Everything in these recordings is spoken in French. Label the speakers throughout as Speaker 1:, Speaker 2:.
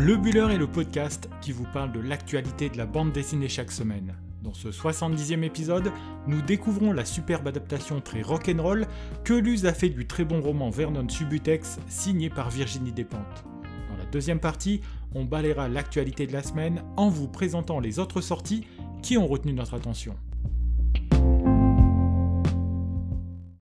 Speaker 1: Le Buller est le podcast qui vous parle de l'actualité de la bande dessinée chaque semaine. Dans ce 70e épisode, nous découvrons la superbe adaptation très rock'n'roll que Luz a fait du très bon roman Vernon Subutex signé par Virginie Despentes. Dans la deuxième partie, on balayera l'actualité de la semaine en vous présentant les autres sorties qui ont retenu notre attention.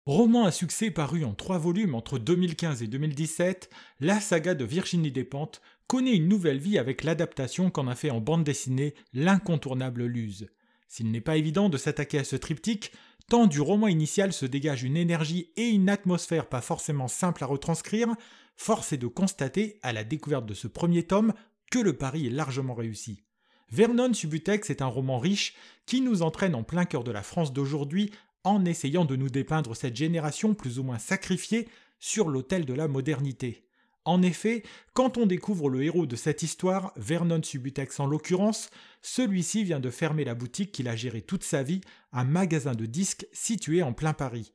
Speaker 1: Roman à succès paru en trois volumes entre 2015 et 2017, la saga de Virginie Despentes connaît une nouvelle vie avec l'adaptation qu'en a fait en bande dessinée l'incontournable Luz. S'il n'est pas évident de s'attaquer à ce triptyque, tant du roman initial se dégage une énergie et une atmosphère pas forcément simples à retranscrire, force est de constater, à la découverte de ce premier tome, que le pari est largement réussi. Vernon Subutex est un roman riche qui nous entraîne en plein cœur de la France d'aujourd'hui en essayant de nous dépeindre cette génération plus ou moins sacrifiée sur l'autel de la modernité. En effet, quand on découvre le héros de cette histoire, Vernon Subutex en l'occurrence, celui-ci vient de fermer la boutique qu'il a gérée toute sa vie, un magasin de disques situé en plein Paris.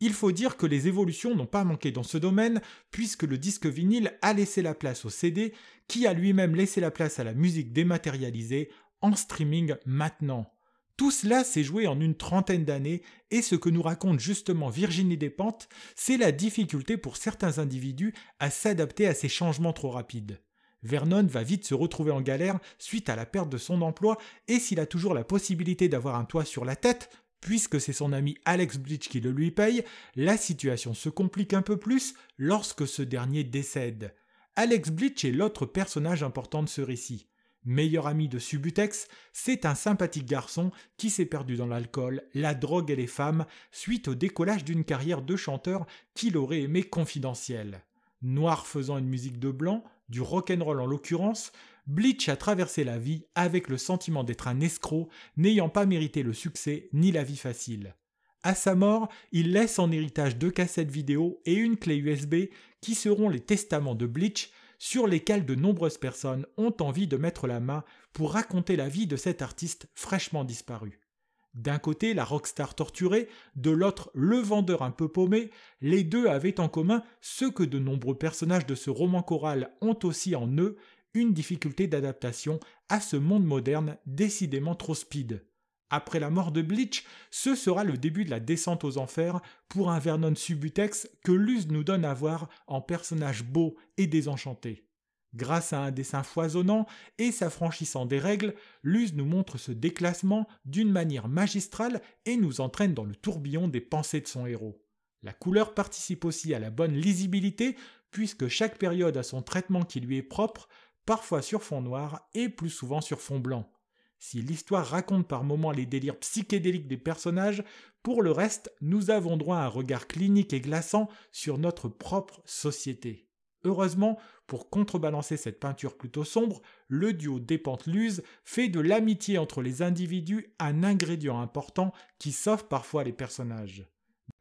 Speaker 1: Il faut dire que les évolutions n'ont pas manqué dans ce domaine, puisque le disque vinyle a laissé la place au CD, qui a lui-même laissé la place à la musique dématérialisée, en streaming maintenant. Tout cela s'est joué en une trentaine d'années et ce que nous raconte justement Virginie Despentes, c'est la difficulté pour certains individus à s'adapter à ces changements trop rapides. Vernon va vite se retrouver en galère suite à la perte de son emploi et s'il a toujours la possibilité d'avoir un toit sur la tête, puisque c'est son ami Alex Bleach qui le lui paye, la situation se complique un peu plus lorsque ce dernier décède. Alex Bleach est l'autre personnage important de ce récit meilleur ami de Subutex, c'est un sympathique garçon qui s'est perdu dans l'alcool, la drogue et les femmes suite au décollage d'une carrière de chanteur qu'il aurait aimé confidentielle. Noir faisant une musique de blanc, du rock'n'roll en l'occurrence, Bleach a traversé la vie avec le sentiment d'être un escroc, n'ayant pas mérité le succès ni la vie facile. À sa mort, il laisse en héritage deux cassettes vidéo et une clé USB qui seront les testaments de Bleach sur lesquels de nombreuses personnes ont envie de mettre la main pour raconter la vie de cet artiste fraîchement disparu. D'un côté, la rockstar torturée, de l'autre, le vendeur un peu paumé, les deux avaient en commun ce que de nombreux personnages de ce roman choral ont aussi en eux, une difficulté d'adaptation à ce monde moderne décidément trop speed. Après la mort de Bleach, ce sera le début de la descente aux enfers pour un Vernon Subutex que Luz nous donne à voir en personnage beau et désenchanté. Grâce à un dessin foisonnant et s'affranchissant des règles, Luz nous montre ce déclassement d'une manière magistrale et nous entraîne dans le tourbillon des pensées de son héros. La couleur participe aussi à la bonne lisibilité, puisque chaque période a son traitement qui lui est propre, parfois sur fond noir et plus souvent sur fond blanc. Si l'histoire raconte par moments les délires psychédéliques des personnages, pour le reste, nous avons droit à un regard clinique et glaçant sur notre propre société. Heureusement, pour contrebalancer cette peinture plutôt sombre, le duo Despentes-Luz fait de l'amitié entre les individus un ingrédient important qui sauve parfois les personnages.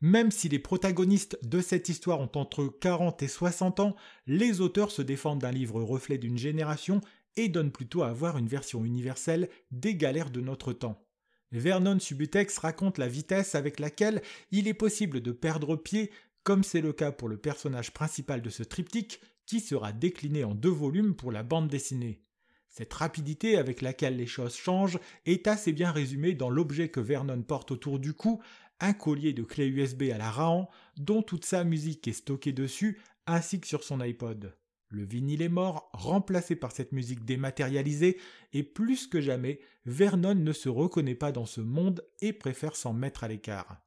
Speaker 1: Même si les protagonistes de cette histoire ont entre 40 et 60 ans, les auteurs se défendent d'un livre reflet d'une génération et donne plutôt à avoir une version universelle des galères de notre temps. Vernon Subutex raconte la vitesse avec laquelle il est possible de perdre pied, comme c'est le cas pour le personnage principal de ce triptyque, qui sera décliné en deux volumes pour la bande dessinée. Cette rapidité avec laquelle les choses changent est assez bien résumée dans l'objet que Vernon porte autour du cou, un collier de clé USB à la Rahan, dont toute sa musique est stockée dessus, ainsi que sur son iPod. Le vinyle est mort, remplacé par cette musique dématérialisée, et plus que jamais, Vernon ne se reconnaît pas dans ce monde et préfère s'en mettre à l'écart.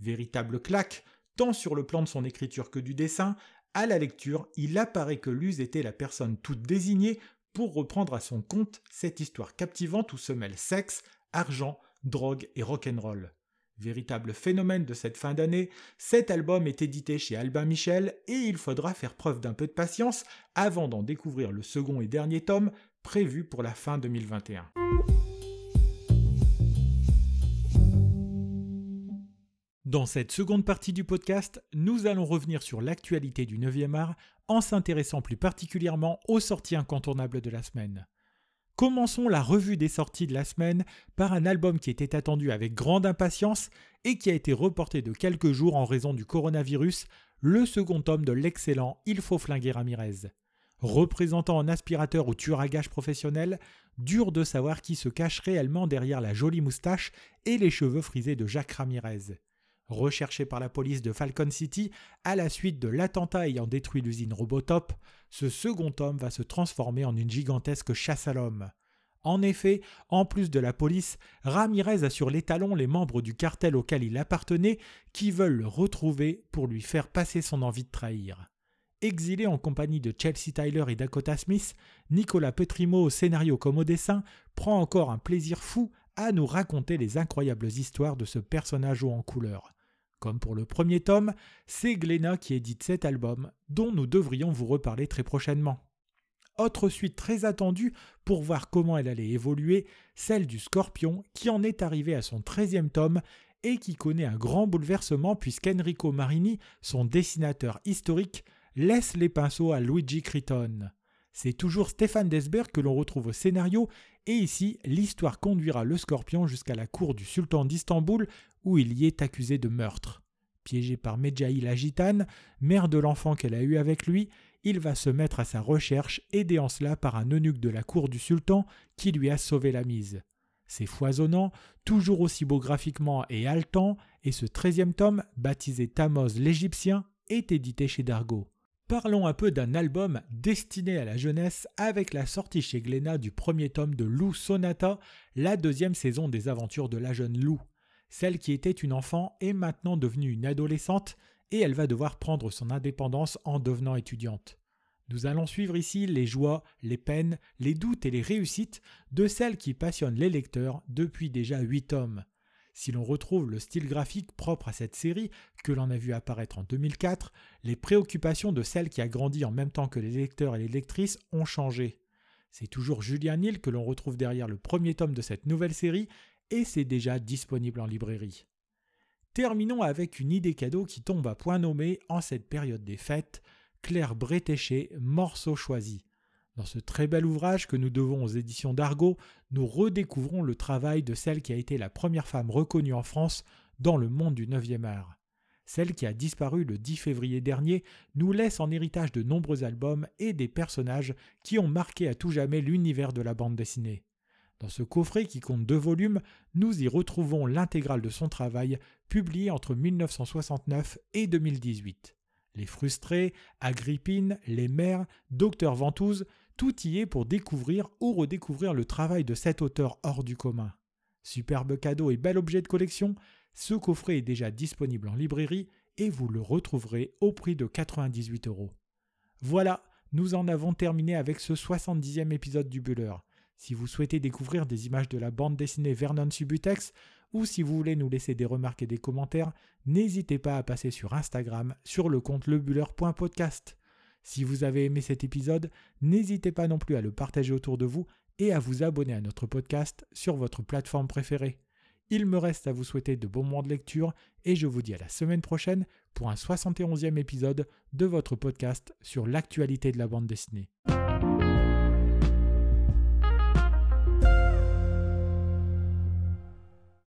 Speaker 1: Véritable claque, tant sur le plan de son écriture que du dessin, à la lecture, il apparaît que Luz était la personne toute désignée pour reprendre à son compte cette histoire captivante où se mêlent sexe, argent, drogue et rock'n'roll. Véritable phénomène de cette fin d'année, cet album est édité chez Albin Michel et il faudra faire preuve d'un peu de patience avant d'en découvrir le second et dernier tome prévu pour la fin 2021. Dans cette seconde partie du podcast, nous allons revenir sur l'actualité du 9e art en s'intéressant plus particulièrement aux sorties incontournables de la semaine. Commençons la revue des sorties de la semaine par un album qui était attendu avec grande impatience et qui a été reporté de quelques jours en raison du coronavirus, le second tome de l'excellent Il faut flinguer Ramirez. représentant un aspirateur ou tueur à gages professionnel, dur de savoir qui se cache réellement derrière la jolie moustache et les cheveux frisés de Jacques Ramirez. Recherché par la police de Falcon City à la suite de l'attentat ayant détruit l'usine Robotop, ce second homme va se transformer en une gigantesque chasse à l'homme. En effet, en plus de la police, Ramirez a sur les talons les membres du cartel auquel il appartenait qui veulent le retrouver pour lui faire passer son envie de trahir. Exilé en compagnie de Chelsea Tyler et Dakota Smith, Nicolas Petrimo au scénario comme au dessin prend encore un plaisir fou à nous raconter les incroyables histoires de ce personnage haut en couleur. Comme pour le premier tome, c'est Glenna qui édite cet album, dont nous devrions vous reparler très prochainement. Autre suite très attendue pour voir comment elle allait évoluer, celle du Scorpion, qui en est arrivé à son 13e tome et qui connaît un grand bouleversement puisqu'Enrico Marini, son dessinateur historique, laisse les pinceaux à Luigi Criton. C'est toujours Stéphane Desberg que l'on retrouve au scénario, et ici l'histoire conduira le scorpion jusqu'à la cour du sultan d'Istanbul où il y est accusé de meurtre. Piégé par Medjahi la gitane, mère de l'enfant qu'elle a eu avec lui, il va se mettre à sa recherche, aidé en cela par un eunuque de la cour du sultan qui lui a sauvé la mise. C'est foisonnant, toujours aussi beau graphiquement et haletant, et ce treizième tome, baptisé Tamoz l'Égyptien, est édité chez Dargaud. Parlons un peu d'un album destiné à la jeunesse avec la sortie chez Glénat du premier tome de Lou Sonata, la deuxième saison des aventures de la jeune Lou. Celle qui était une enfant est maintenant devenue une adolescente et elle va devoir prendre son indépendance en devenant étudiante. Nous allons suivre ici les joies, les peines, les doutes et les réussites de celle qui passionne les lecteurs depuis déjà huit tomes. Si l'on retrouve le style graphique propre à cette série, que l'on a vu apparaître en 2004, les préoccupations de celle qui a grandi en même temps que les lecteurs et les lectrices ont changé. C'est toujours Julian Hill que l'on retrouve derrière le premier tome de cette nouvelle série, et c'est déjà disponible en librairie. Terminons avec une idée cadeau qui tombe à point nommé en cette période des fêtes, Claire Bretéché, Morceau choisi. Dans ce très bel ouvrage que nous devons aux éditions d'Argo, nous redécouvrons le travail de celle qui a été la première femme reconnue en France dans le monde du 9e art. Celle qui a disparu le 10 février dernier nous laisse en héritage de nombreux albums et des personnages qui ont marqué à tout jamais l'univers de la bande dessinée. Dans ce coffret qui compte deux volumes, nous y retrouvons l'intégrale de son travail publié entre 1969 et 2018. Les frustrés, Agrippine, les mères, Docteur Ventouze, tout y est pour découvrir ou redécouvrir le travail de cet auteur hors du commun. Superbe cadeau et bel objet de collection, ce coffret est déjà disponible en librairie et vous le retrouverez au prix de 98 euros. Voilà, nous en avons terminé avec ce 70e épisode du Buller. Si vous souhaitez découvrir des images de la bande dessinée Vernon Subutex, ou si vous voulez nous laisser des remarques et des commentaires, n'hésitez pas à passer sur Instagram sur le compte lebuller.podcast. Si vous avez aimé cet épisode, n'hésitez pas non plus à le partager autour de vous et à vous abonner à notre podcast sur votre plateforme préférée. Il me reste à vous souhaiter de bons moments de lecture et je vous dis à la semaine prochaine pour un 71e épisode de votre podcast sur l'actualité de la bande dessinée.